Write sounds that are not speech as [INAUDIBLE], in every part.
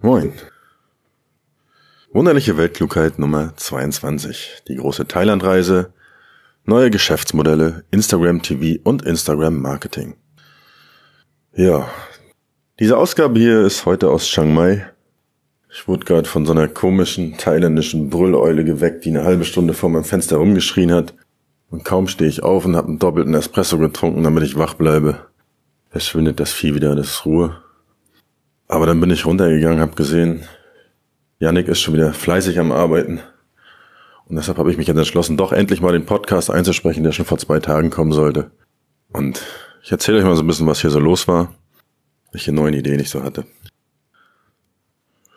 Moin. Wunderliche Weltklugheit Nummer 22. Die große Thailandreise, neue Geschäftsmodelle, Instagram TV und Instagram Marketing. Ja, diese Ausgabe hier ist heute aus Chiang Mai. Ich wurde gerade von so einer komischen thailändischen Brülleule geweckt, die eine halbe Stunde vor meinem Fenster rumgeschrien hat. Und kaum stehe ich auf und habe einen doppelten Espresso getrunken, damit ich wach bleibe. Verschwindet das Vieh wieder, das ist Ruhe. Aber dann bin ich runtergegangen, habe gesehen, Yannick ist schon wieder fleißig am Arbeiten. Und deshalb habe ich mich jetzt entschlossen, doch endlich mal den Podcast einzusprechen, der schon vor zwei Tagen kommen sollte. Und ich erzähle euch mal so ein bisschen, was hier so los war, welche neuen Ideen ich so hatte.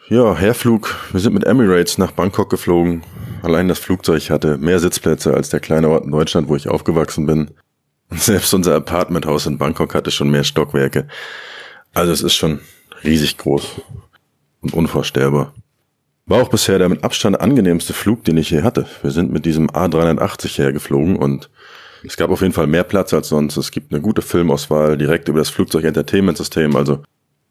Ja, Herflug. Wir sind mit Emirates nach Bangkok geflogen. Allein das Flugzeug hatte mehr Sitzplätze als der kleine Ort in Deutschland, wo ich aufgewachsen bin. Und selbst unser Apartmenthaus in Bangkok hatte schon mehr Stockwerke. Also es ist schon riesig groß und unvorstellbar. War auch bisher der mit Abstand angenehmste Flug, den ich je hatte. Wir sind mit diesem A380 hergeflogen und es gab auf jeden Fall mehr Platz als sonst. Es gibt eine gute Filmauswahl direkt über das Flugzeug-Entertainment-System. Also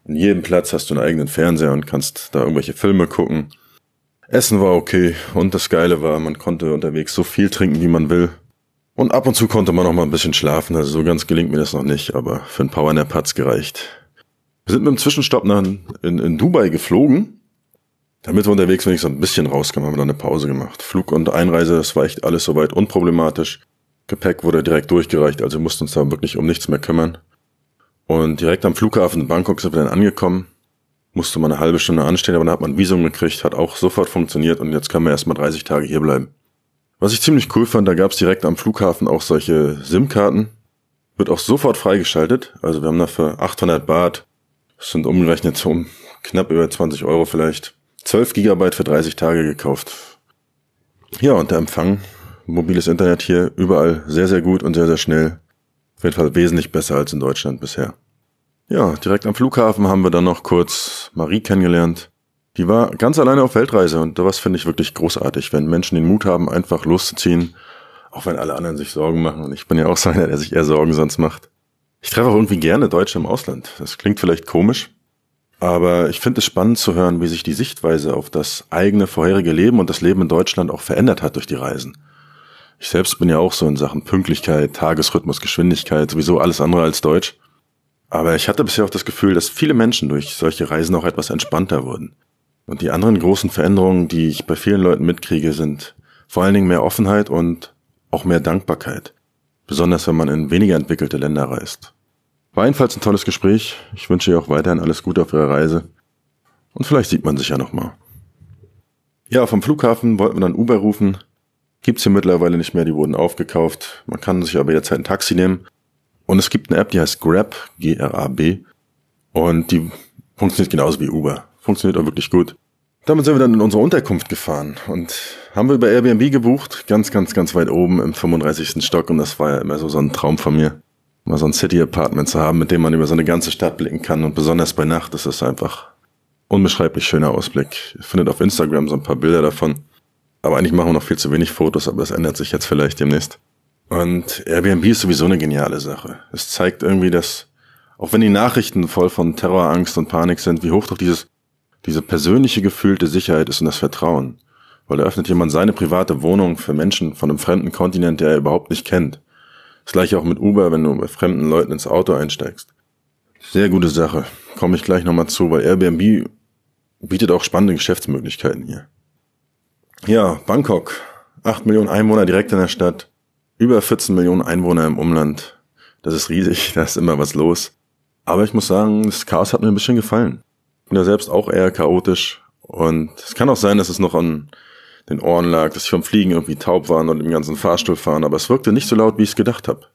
in jedem Platz hast du einen eigenen Fernseher und kannst da irgendwelche Filme gucken. Essen war okay und das Geile war, man konnte unterwegs so viel trinken, wie man will. Und ab und zu konnte man noch mal ein bisschen schlafen. Also so ganz gelingt mir das noch nicht, aber für ein Powernap hat's gereicht. Wir sind mit dem Zwischenstopp nach, in, in Dubai geflogen. Damit wir unterwegs so ein bisschen rauskamen, haben wir dann eine Pause gemacht. Flug und Einreise, das war echt alles soweit unproblematisch. Gepäck wurde direkt durchgereicht, also mussten uns da wirklich um nichts mehr kümmern. Und direkt am Flughafen in Bangkok sind wir dann angekommen. Musste mal eine halbe Stunde anstehen, aber dann hat man ein Visum gekriegt, hat auch sofort funktioniert und jetzt können wir erstmal 30 Tage hier bleiben. Was ich ziemlich cool fand, da gab es direkt am Flughafen auch solche SIM-Karten. Wird auch sofort freigeschaltet. Also wir haben da für 800 Baht das sind umgerechnet um knapp über 20 Euro vielleicht. 12 Gigabyte für 30 Tage gekauft. Ja, und der Empfang, mobiles Internet hier überall sehr, sehr gut und sehr, sehr schnell. Auf jeden Fall wesentlich besser als in Deutschland bisher. Ja, direkt am Flughafen haben wir dann noch kurz Marie kennengelernt. Die war ganz alleine auf Weltreise und das finde ich wirklich großartig, wenn Menschen den Mut haben, einfach loszuziehen, auch wenn alle anderen sich Sorgen machen. Und ich bin ja auch so einer, der sich eher Sorgen sonst macht. Ich treffe auch irgendwie gerne Deutsche im Ausland. Das klingt vielleicht komisch, aber ich finde es spannend zu hören, wie sich die Sichtweise auf das eigene vorherige Leben und das Leben in Deutschland auch verändert hat durch die Reisen. Ich selbst bin ja auch so in Sachen Pünktlichkeit, Tagesrhythmus, Geschwindigkeit, sowieso alles andere als Deutsch. Aber ich hatte bisher auch das Gefühl, dass viele Menschen durch solche Reisen auch etwas entspannter wurden. Und die anderen großen Veränderungen, die ich bei vielen Leuten mitkriege, sind vor allen Dingen mehr Offenheit und auch mehr Dankbarkeit besonders wenn man in weniger entwickelte Länder reist. War jedenfalls ein tolles Gespräch. Ich wünsche ihr auch weiterhin alles Gute auf ihrer Reise. Und vielleicht sieht man sich ja nochmal. Ja, vom Flughafen wollten wir dann Uber rufen. Gibt's hier mittlerweile nicht mehr, die wurden aufgekauft. Man kann sich aber jetzt halt ein Taxi nehmen. Und es gibt eine App, die heißt Grab, G-R-A-B. Und die funktioniert genauso wie Uber. Funktioniert auch wirklich gut. Damit sind wir dann in unsere Unterkunft gefahren und haben wir über Airbnb gebucht, ganz, ganz, ganz weit oben im 35. Stock und das war ja immer so, so ein Traum von mir, mal so ein City-Apartment zu haben, mit dem man über so eine ganze Stadt blicken kann und besonders bei Nacht ist es einfach unbeschreiblich schöner Ausblick. Ihr findet auf Instagram so ein paar Bilder davon, aber eigentlich machen wir noch viel zu wenig Fotos, aber das ändert sich jetzt vielleicht demnächst. Und Airbnb ist sowieso eine geniale Sache. Es zeigt irgendwie, dass auch wenn die Nachrichten voll von Terrorangst und Panik sind, wie hoch doch dieses diese persönliche gefühlte Sicherheit ist und das Vertrauen. Weil da öffnet jemand seine private Wohnung für Menschen von einem fremden Kontinent, der er überhaupt nicht kennt. Das gleiche auch mit Uber, wenn du bei fremden Leuten ins Auto einsteigst. Sehr gute Sache. Komme ich gleich nochmal zu, weil Airbnb bietet auch spannende Geschäftsmöglichkeiten hier. Ja, Bangkok. Acht Millionen Einwohner direkt in der Stadt. Über 14 Millionen Einwohner im Umland. Das ist riesig, [LAUGHS] da ist immer was los. Aber ich muss sagen, das Chaos hat mir ein bisschen gefallen bin ja selbst auch eher chaotisch. Und es kann auch sein, dass es noch an den Ohren lag, dass ich vom Fliegen irgendwie taub war und im ganzen Fahrstuhl fahren, aber es wirkte nicht so laut, wie ich es gedacht habe.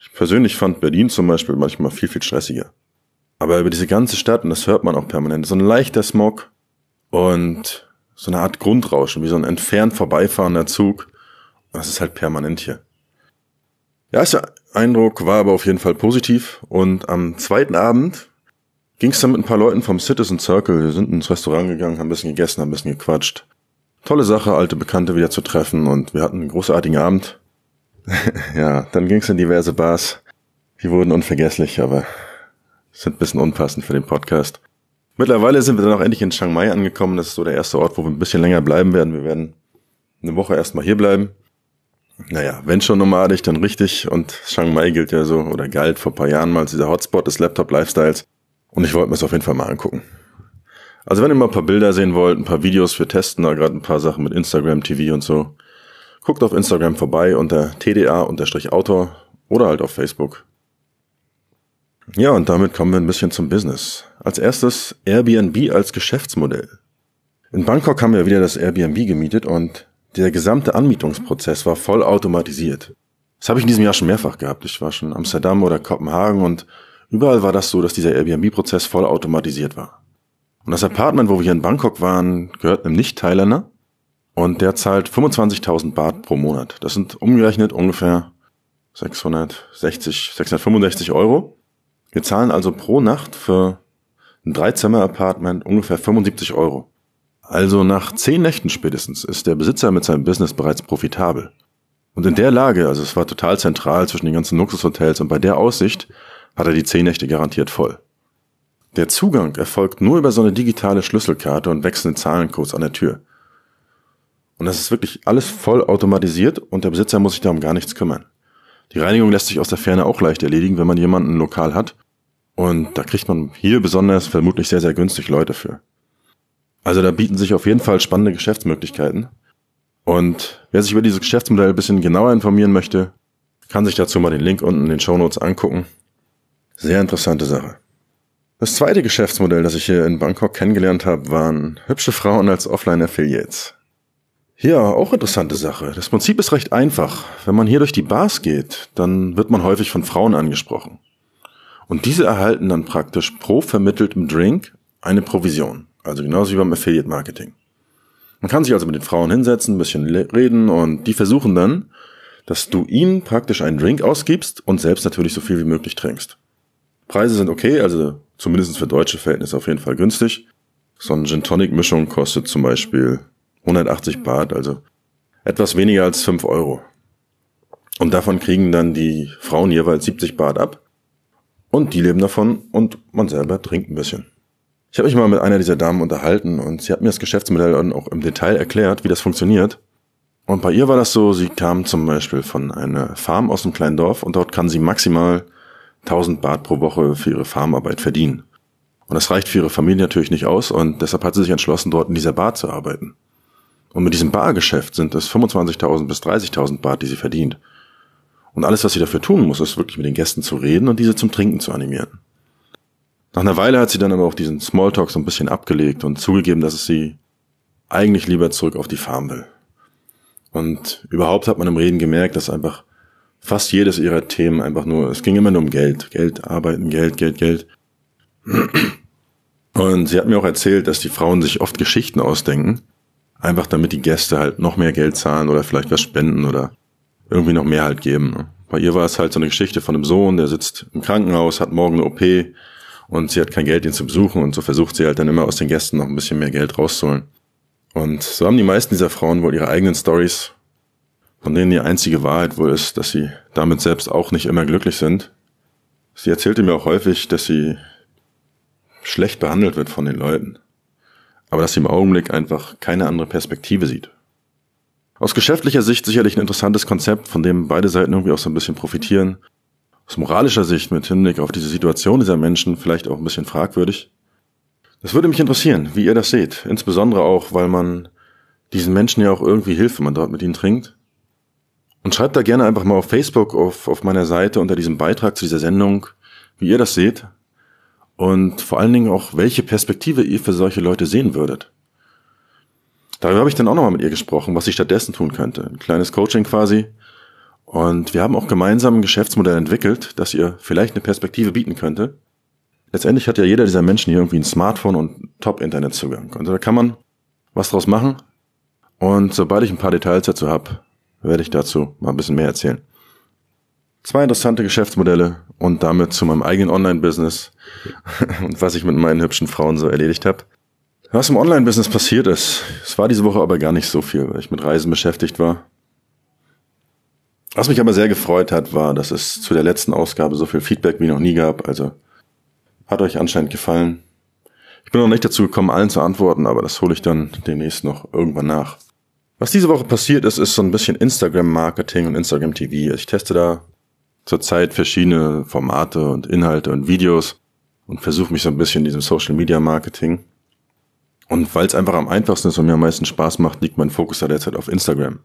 Ich persönlich fand Berlin zum Beispiel manchmal viel, viel stressiger. Aber über diese ganze Stadt, und das hört man auch permanent, so ein leichter Smog und so eine Art Grundrauschen, wie so ein entfernt vorbeifahrender Zug. Das ist halt permanent hier. Der erste Eindruck war aber auf jeden Fall positiv und am zweiten Abend ging es dann mit ein paar Leuten vom Citizen Circle. Wir sind ins Restaurant gegangen, haben ein bisschen gegessen, haben ein bisschen gequatscht. Tolle Sache, alte Bekannte wieder zu treffen und wir hatten einen großartigen Abend. [LAUGHS] ja, dann ging es in diverse Bars. Die wurden unvergesslich, aber sind ein bisschen unpassend für den Podcast. Mittlerweile sind wir dann auch endlich in Chiang Mai angekommen. Das ist so der erste Ort, wo wir ein bisschen länger bleiben werden. Wir werden eine Woche erstmal hier bleiben. Naja, wenn schon nomadisch, dann richtig. Und Chiang Mai gilt ja so oder galt vor paar Jahren mal als dieser Hotspot des Laptop-Lifestyles. Und ich wollte mir es auf jeden Fall mal angucken. Also wenn ihr mal ein paar Bilder sehen wollt, ein paar Videos, wir testen da gerade ein paar Sachen mit Instagram TV und so. Guckt auf Instagram vorbei unter tda-autor oder halt auf Facebook. Ja, und damit kommen wir ein bisschen zum Business. Als erstes Airbnb als Geschäftsmodell. In Bangkok haben wir wieder das Airbnb gemietet und der gesamte Anmietungsprozess war voll automatisiert. Das habe ich in diesem Jahr schon mehrfach gehabt. Ich war schon in Amsterdam oder Kopenhagen und überall war das so, dass dieser Airbnb-Prozess voll automatisiert war. Und das Apartment, wo wir hier in Bangkok waren, gehört einem Nicht-Thailänder und der zahlt 25.000 Baht pro Monat. Das sind umgerechnet ungefähr 660, 665 Euro. Wir zahlen also pro Nacht für ein Dreizimmer-Apartment ungefähr 75 Euro. Also nach zehn Nächten spätestens ist der Besitzer mit seinem Business bereits profitabel. Und in der Lage, also es war total zentral zwischen den ganzen Luxushotels und bei der Aussicht, hat er die zehn Nächte garantiert voll. Der Zugang erfolgt nur über so eine digitale Schlüsselkarte und wechselnde Zahlencodes an der Tür. Und das ist wirklich alles voll automatisiert und der Besitzer muss sich darum gar nichts kümmern. Die Reinigung lässt sich aus der Ferne auch leicht erledigen, wenn man jemanden lokal hat. Und da kriegt man hier besonders vermutlich sehr, sehr günstig Leute für. Also da bieten sich auf jeden Fall spannende Geschäftsmöglichkeiten. Und wer sich über dieses Geschäftsmodell ein bisschen genauer informieren möchte, kann sich dazu mal den Link unten in den Show Notes angucken. Sehr interessante Sache. Das zweite Geschäftsmodell, das ich hier in Bangkok kennengelernt habe, waren hübsche Frauen als Offline-Affiliates. Ja, auch interessante Sache. Das Prinzip ist recht einfach. Wenn man hier durch die Bars geht, dann wird man häufig von Frauen angesprochen. Und diese erhalten dann praktisch pro vermitteltem Drink eine Provision. Also genauso wie beim Affiliate Marketing. Man kann sich also mit den Frauen hinsetzen, ein bisschen reden und die versuchen dann, dass du ihnen praktisch einen Drink ausgibst und selbst natürlich so viel wie möglich trinkst. Preise sind okay, also zumindest für deutsche Verhältnisse auf jeden Fall günstig. So eine Gin Tonic Mischung kostet zum Beispiel 180 Baht, also etwas weniger als 5 Euro. Und davon kriegen dann die Frauen jeweils 70 Baht ab. Und die leben davon und man selber trinkt ein bisschen. Ich habe mich mal mit einer dieser Damen unterhalten und sie hat mir das Geschäftsmodell dann auch im Detail erklärt, wie das funktioniert. Und bei ihr war das so, sie kam zum Beispiel von einer Farm aus einem kleinen Dorf und dort kann sie maximal 1000 Baht pro Woche für ihre Farmarbeit verdienen. Und das reicht für ihre Familie natürlich nicht aus und deshalb hat sie sich entschlossen, dort in dieser Bar zu arbeiten. Und mit diesem Bargeschäft sind es 25.000 bis 30.000 Baht, die sie verdient. Und alles, was sie dafür tun muss, ist wirklich mit den Gästen zu reden und diese zum Trinken zu animieren. Nach einer Weile hat sie dann aber auch diesen Smalltalk so ein bisschen abgelegt und zugegeben, dass es sie eigentlich lieber zurück auf die Farm will. Und überhaupt hat man im Reden gemerkt, dass einfach fast jedes ihrer Themen einfach nur, es ging immer nur um Geld. Geld, arbeiten, Geld, Geld, Geld. Und sie hat mir auch erzählt, dass die Frauen sich oft Geschichten ausdenken, Einfach damit die Gäste halt noch mehr Geld zahlen oder vielleicht was spenden oder irgendwie noch mehr halt geben. Bei ihr war es halt so eine Geschichte von einem Sohn, der sitzt im Krankenhaus, hat morgen eine OP und sie hat kein Geld, ihn zu besuchen und so versucht sie halt dann immer aus den Gästen noch ein bisschen mehr Geld rauszuholen. Und so haben die meisten dieser Frauen wohl ihre eigenen Stories, von denen die einzige Wahrheit wohl ist, dass sie damit selbst auch nicht immer glücklich sind. Sie erzählte mir auch häufig, dass sie schlecht behandelt wird von den Leuten aber dass sie im Augenblick einfach keine andere Perspektive sieht. Aus geschäftlicher Sicht sicherlich ein interessantes Konzept, von dem beide Seiten irgendwie auch so ein bisschen profitieren. Aus moralischer Sicht mit Hinblick auf diese Situation dieser Menschen vielleicht auch ein bisschen fragwürdig. Das würde mich interessieren, wie ihr das seht. Insbesondere auch, weil man diesen Menschen ja auch irgendwie hilft, wenn man dort mit ihnen trinkt. Und schreibt da gerne einfach mal auf Facebook, auf, auf meiner Seite unter diesem Beitrag zu dieser Sendung, wie ihr das seht und vor allen Dingen auch, welche Perspektive ihr für solche Leute sehen würdet. Darüber habe ich dann auch nochmal mit ihr gesprochen, was sie stattdessen tun könnte. Ein kleines Coaching quasi. Und wir haben auch gemeinsam ein Geschäftsmodell entwickelt, das ihr vielleicht eine Perspektive bieten könnte. Letztendlich hat ja jeder dieser Menschen hier irgendwie ein Smartphone und Top-Internetzugang. Und da kann man was draus machen. Und sobald ich ein paar Details dazu habe, werde ich dazu mal ein bisschen mehr erzählen. Zwei interessante Geschäftsmodelle und damit zu meinem eigenen Online-Business [LAUGHS] und was ich mit meinen hübschen Frauen so erledigt habe. Was im Online-Business passiert ist, es war diese Woche aber gar nicht so viel, weil ich mit Reisen beschäftigt war. Was mich aber sehr gefreut hat, war, dass es zu der letzten Ausgabe so viel Feedback wie noch nie gab. Also hat euch anscheinend gefallen. Ich bin noch nicht dazu gekommen, allen zu antworten, aber das hole ich dann demnächst noch irgendwann nach. Was diese Woche passiert ist, ist so ein bisschen Instagram-Marketing und Instagram-TV. Ich teste da zurzeit verschiedene Formate und Inhalte und Videos und versuche mich so ein bisschen in diesem Social-Media-Marketing. Und weil es einfach am einfachsten ist und mir am meisten Spaß macht, liegt mein Fokus da derzeit auf Instagram.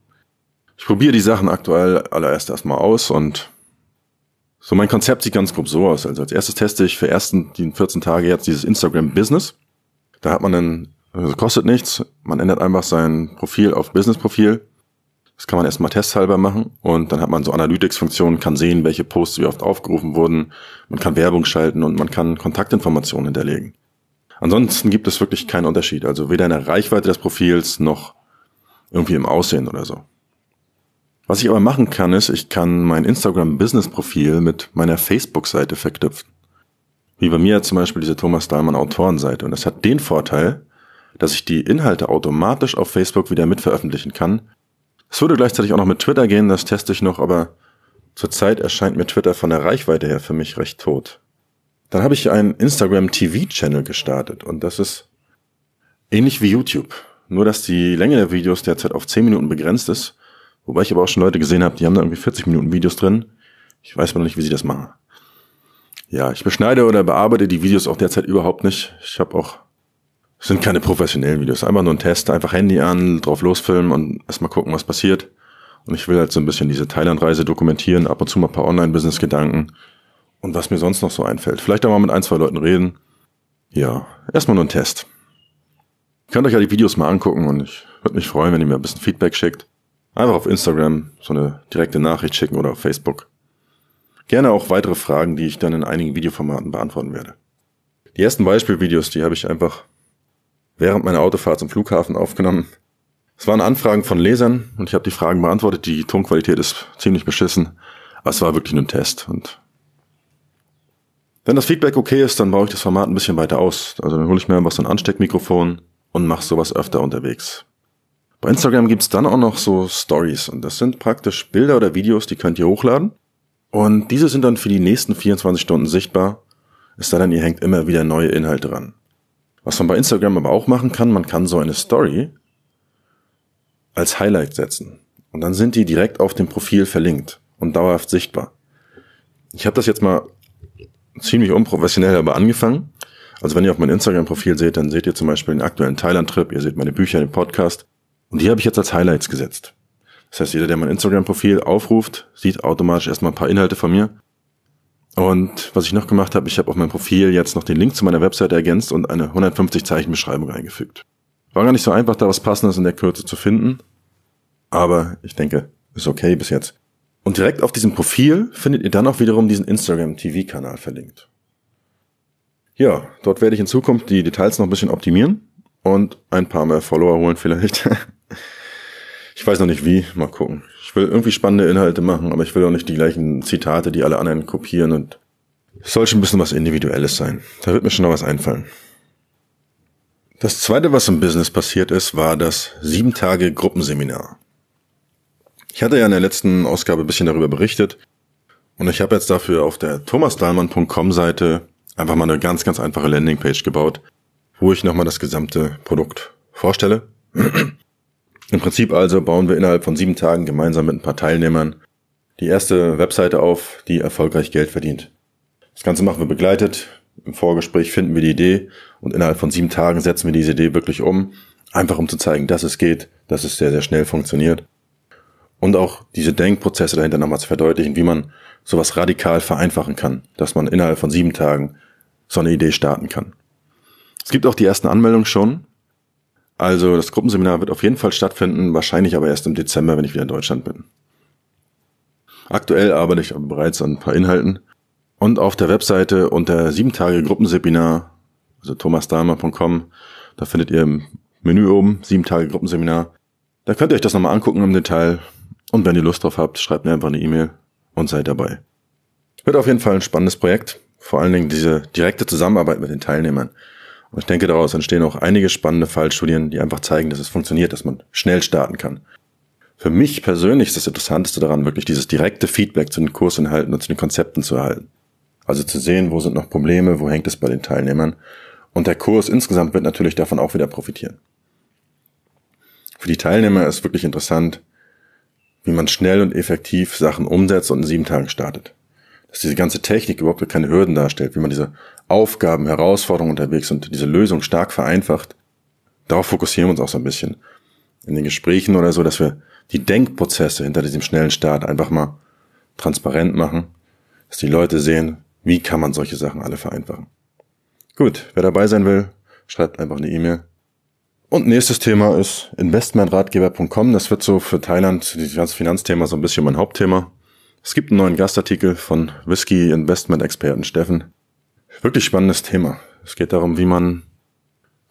Ich probiere die Sachen aktuell allererst erstmal aus und so, mein Konzept sieht ganz grob so aus. Also als erstes teste ich für ersten, die 14 Tage jetzt dieses Instagram Business. Da hat man dann, also kostet nichts. Man ändert einfach sein Profil auf Business Profil. Das kann man erstmal testhalber machen und dann hat man so Analytics-Funktionen, kann sehen, welche Posts wie oft aufgerufen wurden. Man kann Werbung schalten und man kann Kontaktinformationen hinterlegen. Ansonsten gibt es wirklich keinen Unterschied. Also weder in der Reichweite des Profils noch irgendwie im Aussehen oder so. Was ich aber machen kann, ist, ich kann mein Instagram-Business-Profil mit meiner Facebook-Seite verknüpfen. Wie bei mir zum Beispiel diese Thomas Dahlmann Autorenseite. Und das hat den Vorteil, dass ich die Inhalte automatisch auf Facebook wieder mitveröffentlichen kann. Es würde gleichzeitig auch noch mit Twitter gehen, das teste ich noch, aber zurzeit erscheint mir Twitter von der Reichweite her für mich recht tot. Dann habe ich einen Instagram TV-Channel gestartet und das ist ähnlich wie YouTube. Nur dass die Länge der Videos derzeit auf 10 Minuten begrenzt ist Wobei ich aber auch schon Leute gesehen habe, die haben da irgendwie 40 Minuten Videos drin. Ich weiß aber noch nicht, wie sie das machen. Ja, ich beschneide oder bearbeite die Videos auch derzeit überhaupt nicht. Ich habe auch, sind keine professionellen Videos, einfach nur ein Test, einfach Handy an, drauf losfilmen und erstmal gucken, was passiert. Und ich will halt so ein bisschen diese Thailand-Reise dokumentieren, ab und zu mal ein paar Online-Business-Gedanken und was mir sonst noch so einfällt. Vielleicht auch mal mit ein, zwei Leuten reden. Ja, erstmal nur ein Test. Ihr könnt euch ja die Videos mal angucken und ich würde mich freuen, wenn ihr mir ein bisschen Feedback schickt. Einfach auf Instagram so eine direkte Nachricht schicken oder auf Facebook. Gerne auch weitere Fragen, die ich dann in einigen Videoformaten beantworten werde. Die ersten Beispielvideos, die habe ich einfach während meiner Autofahrt zum Flughafen aufgenommen. Es waren Anfragen von Lesern und ich habe die Fragen beantwortet. Die Tonqualität ist ziemlich beschissen, aber es war wirklich nur ein Test. Und wenn das Feedback okay ist, dann baue ich das Format ein bisschen weiter aus. Also dann hole ich mir einfach so ein Ansteckmikrofon und mache sowas öfter unterwegs. Bei Instagram gibt's dann auch noch so Stories und das sind praktisch Bilder oder Videos, die könnt ihr hochladen. Und diese sind dann für die nächsten 24 Stunden sichtbar. Es sei denn, ihr hängt immer wieder neue Inhalte ran. Was man bei Instagram aber auch machen kann, man kann so eine Story als Highlight setzen. Und dann sind die direkt auf dem Profil verlinkt und dauerhaft sichtbar. Ich habe das jetzt mal ziemlich unprofessionell aber angefangen. Also wenn ihr auf mein Instagram-Profil seht, dann seht ihr zum Beispiel den aktuellen Thailand-Trip, ihr seht meine Bücher, den Podcast. Und die habe ich jetzt als Highlights gesetzt. Das heißt, jeder, der mein Instagram-Profil aufruft, sieht automatisch erstmal ein paar Inhalte von mir. Und was ich noch gemacht habe, ich habe auf meinem Profil jetzt noch den Link zu meiner Webseite ergänzt und eine 150 Zeichen Beschreibung eingefügt. War gar nicht so einfach, da was Passendes in der Kürze zu finden. Aber ich denke, ist okay bis jetzt. Und direkt auf diesem Profil findet ihr dann auch wiederum diesen Instagram TV-Kanal verlinkt. Ja, dort werde ich in Zukunft die Details noch ein bisschen optimieren und ein paar mehr Follower holen vielleicht. [LAUGHS] Ich weiß noch nicht wie, mal gucken. Ich will irgendwie spannende Inhalte machen, aber ich will auch nicht die gleichen Zitate, die alle anderen kopieren und es soll schon ein bisschen was Individuelles sein. Da wird mir schon noch was einfallen. Das zweite, was im Business passiert ist, war das sieben Tage Gruppenseminar. Ich hatte ja in der letzten Ausgabe ein bisschen darüber berichtet und ich habe jetzt dafür auf der thomasdahlmann.com Seite einfach mal eine ganz, ganz einfache Landingpage gebaut, wo ich nochmal das gesamte Produkt vorstelle [CLEARS THROAT] im Prinzip also bauen wir innerhalb von sieben Tagen gemeinsam mit ein paar Teilnehmern die erste Webseite auf, die erfolgreich Geld verdient. Das Ganze machen wir begleitet. Im Vorgespräch finden wir die Idee und innerhalb von sieben Tagen setzen wir diese Idee wirklich um. Einfach um zu zeigen, dass es geht, dass es sehr, sehr schnell funktioniert. Und auch diese Denkprozesse dahinter nochmal zu verdeutlichen, wie man sowas radikal vereinfachen kann, dass man innerhalb von sieben Tagen so eine Idee starten kann. Es gibt auch die ersten Anmeldungen schon. Also das Gruppenseminar wird auf jeden Fall stattfinden, wahrscheinlich aber erst im Dezember, wenn ich wieder in Deutschland bin. Aktuell arbeite ich aber bereits an ein paar Inhalten. Und auf der Webseite unter 7 Tage Gruppenseminar, also thomasdahmer.com, da findet ihr im Menü oben 7 Tage Gruppenseminar. Da könnt ihr euch das nochmal angucken im Detail. Und wenn ihr Lust drauf habt, schreibt mir einfach eine E-Mail und seid dabei. Wird auf jeden Fall ein spannendes Projekt. Vor allen Dingen diese direkte Zusammenarbeit mit den Teilnehmern. Und ich denke, daraus entstehen auch einige spannende Fallstudien, die einfach zeigen, dass es funktioniert, dass man schnell starten kann. Für mich persönlich ist das Interessanteste daran, wirklich dieses direkte Feedback zu den Kursinhalten und zu den Konzepten zu erhalten. Also zu sehen, wo sind noch Probleme, wo hängt es bei den Teilnehmern Und der Kurs insgesamt wird natürlich davon auch wieder profitieren. Für die Teilnehmer ist wirklich interessant, wie man schnell und effektiv Sachen umsetzt und in sieben Tagen startet. Dass diese ganze Technik überhaupt keine Hürden darstellt, wie man diese Aufgaben, Herausforderungen unterwegs und diese Lösung stark vereinfacht. Darauf fokussieren wir uns auch so ein bisschen in den Gesprächen oder so, dass wir die Denkprozesse hinter diesem schnellen Start einfach mal transparent machen, dass die Leute sehen, wie kann man solche Sachen alle vereinfachen. Gut, wer dabei sein will, schreibt einfach eine E-Mail. Und nächstes Thema ist investmentratgeber.com. Das wird so für Thailand, dieses ganze Finanzthema, so ein bisschen mein Hauptthema. Es gibt einen neuen Gastartikel von Whisky Investment Experten Steffen. Wirklich spannendes Thema. Es geht darum, wie man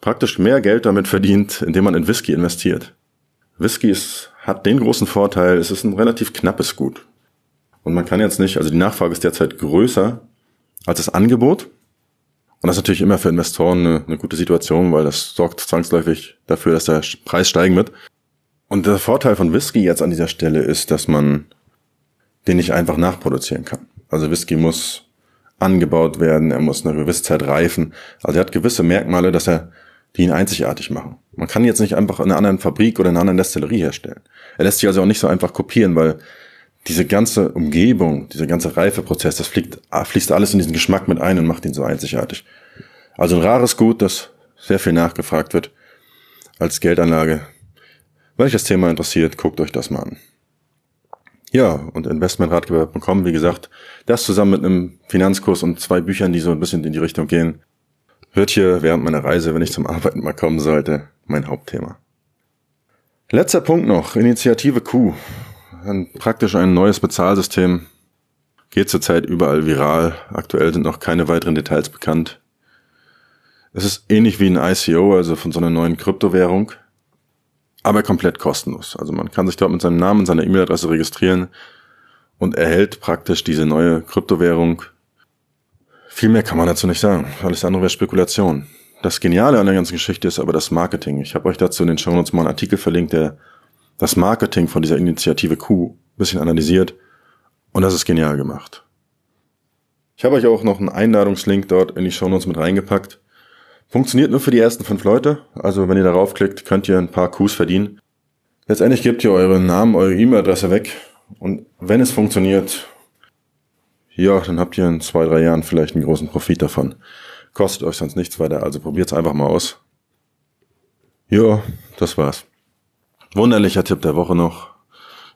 praktisch mehr Geld damit verdient, indem man in Whisky investiert. Whisky ist, hat den großen Vorteil, es ist ein relativ knappes Gut. Und man kann jetzt nicht, also die Nachfrage ist derzeit größer als das Angebot. Und das ist natürlich immer für Investoren eine, eine gute Situation, weil das sorgt zwangsläufig dafür, dass der Preis steigen wird. Und der Vorteil von Whisky jetzt an dieser Stelle ist, dass man den nicht einfach nachproduzieren kann. Also Whisky muss angebaut werden, er muss eine gewisse Zeit reifen. Also er hat gewisse Merkmale, dass er die ihn einzigartig machen. Man kann jetzt nicht einfach in einer anderen Fabrik oder in einer anderen Destillerie herstellen. Er lässt sich also auch nicht so einfach kopieren, weil diese ganze Umgebung, dieser ganze Reifeprozess, das fliegt, fließt alles in diesen Geschmack mit ein und macht ihn so einzigartig. Also ein rares Gut, das sehr viel nachgefragt wird als Geldanlage. Das Thema interessiert, guckt euch das mal an. Ja, und Investmentratgeber.com, wie gesagt, das zusammen mit einem Finanzkurs und zwei Büchern, die so ein bisschen in die Richtung gehen, wird hier während meiner Reise, wenn ich zum Arbeiten mal kommen sollte, mein Hauptthema. Letzter Punkt noch, Initiative Q. Ein, praktisch ein neues Bezahlsystem. Geht zurzeit überall viral. Aktuell sind noch keine weiteren Details bekannt. Es ist ähnlich wie ein ICO, also von so einer neuen Kryptowährung, aber komplett kostenlos. Also man kann sich dort mit seinem Namen und seiner E-Mail-Adresse registrieren und erhält praktisch diese neue Kryptowährung viel mehr kann man dazu nicht sagen. Alles andere wäre Spekulation. Das Geniale an der ganzen Geschichte ist aber das Marketing. Ich habe euch dazu in den Show Notes mal einen Artikel verlinkt, der das Marketing von dieser Initiative Q ein bisschen analysiert. Und das ist genial gemacht. Ich habe euch auch noch einen Einladungslink dort in die Show Notes mit reingepackt. Funktioniert nur für die ersten fünf Leute. Also wenn ihr darauf klickt, könnt ihr ein paar Qs verdienen. Letztendlich gebt ihr euren Namen, eure E-Mail-Adresse weg. Und wenn es funktioniert, ja, dann habt ihr in zwei, drei Jahren vielleicht einen großen Profit davon. Kostet euch sonst nichts weiter, also probiert's einfach mal aus. Ja, das war's. Wunderlicher Tipp der Woche noch.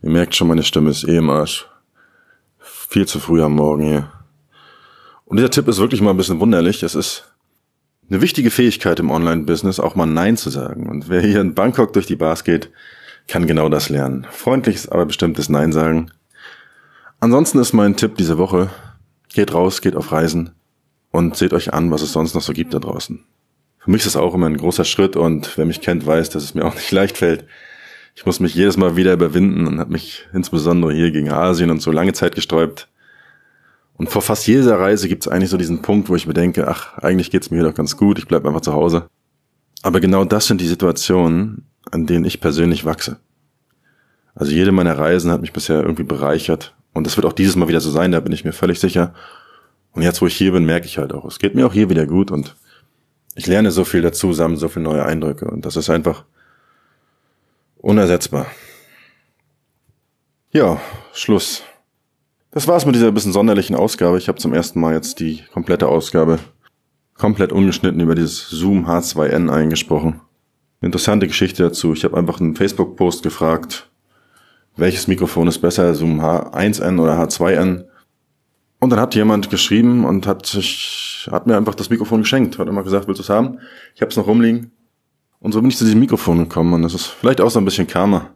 Ihr merkt schon, meine Stimme ist eh im Arsch. Viel zu früh am Morgen hier. Und dieser Tipp ist wirklich mal ein bisschen wunderlich. Es ist eine wichtige Fähigkeit im Online-Business, auch mal Nein zu sagen. Und wer hier in Bangkok durch die Bars geht, kann genau das lernen. Freundliches, aber bestimmtes Nein sagen. Ansonsten ist mein Tipp diese Woche, geht raus, geht auf Reisen und seht euch an, was es sonst noch so gibt da draußen. Für mich ist das auch immer ein großer Schritt und wer mich kennt, weiß, dass es mir auch nicht [LAUGHS] leicht fällt. Ich muss mich jedes Mal wieder überwinden und habe mich insbesondere hier gegen Asien und so lange Zeit gesträubt. Und vor fast jeder Reise gibt es eigentlich so diesen Punkt, wo ich mir denke, ach, eigentlich geht's mir hier doch ganz gut, ich bleib einfach zu Hause. Aber genau das sind die Situationen, an denen ich persönlich wachse. Also jede meiner Reisen hat mich bisher irgendwie bereichert und das wird auch dieses Mal wieder so sein, da bin ich mir völlig sicher. Und jetzt, wo ich hier bin, merke ich halt auch, es geht mir auch hier wieder gut und ich lerne so viel dazu, sammle so viele neue Eindrücke und das ist einfach unersetzbar. Ja, Schluss. Das war's mit dieser bisschen sonderlichen Ausgabe. Ich habe zum ersten Mal jetzt die komplette Ausgabe komplett ungeschnitten über dieses Zoom H2N eingesprochen. Interessante Geschichte dazu. Ich habe einfach einen Facebook-Post gefragt, welches Mikrofon ist besser, Zoom H1N oder H2N. Und dann hat jemand geschrieben und hat sich, hat mir einfach das Mikrofon geschenkt, hat immer gesagt, willst du es haben? Ich habe es noch rumliegen. Und so bin ich zu diesem Mikrofon gekommen und das ist vielleicht auch so ein bisschen Karma.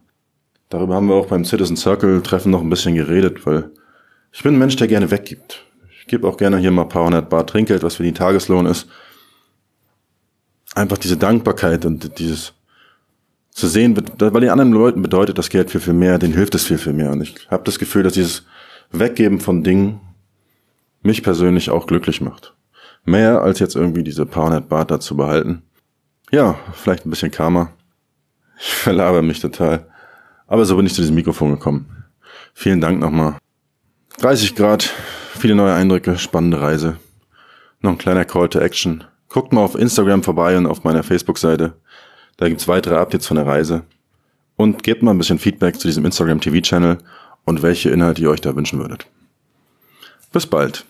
Darüber haben wir auch beim Citizen Circle Treffen noch ein bisschen geredet, weil ich bin ein Mensch, der gerne weggibt. Ich gebe auch gerne hier mal ein paar hundert Bar Trinkgeld, was für die Tageslohn ist. Einfach diese Dankbarkeit und dieses, zu sehen, weil den anderen Leuten bedeutet das Geld viel, viel mehr, denen hilft es viel, viel mehr. Und ich habe das Gefühl, dass dieses Weggeben von Dingen mich persönlich auch glücklich macht. Mehr als jetzt irgendwie diese paar hundert Bart dazu behalten. Ja, vielleicht ein bisschen Karma. Ich [LAUGHS] verlabe mich total. Aber so bin ich zu diesem Mikrofon gekommen. Vielen Dank nochmal. 30 Grad, viele neue Eindrücke, spannende Reise. Noch ein kleiner Call to Action. Guckt mal auf Instagram vorbei und auf meiner Facebook-Seite. Da gibt's weitere Updates von der Reise. Und gebt mal ein bisschen Feedback zu diesem Instagram TV-Channel und welche Inhalte ihr euch da wünschen würdet. Bis bald.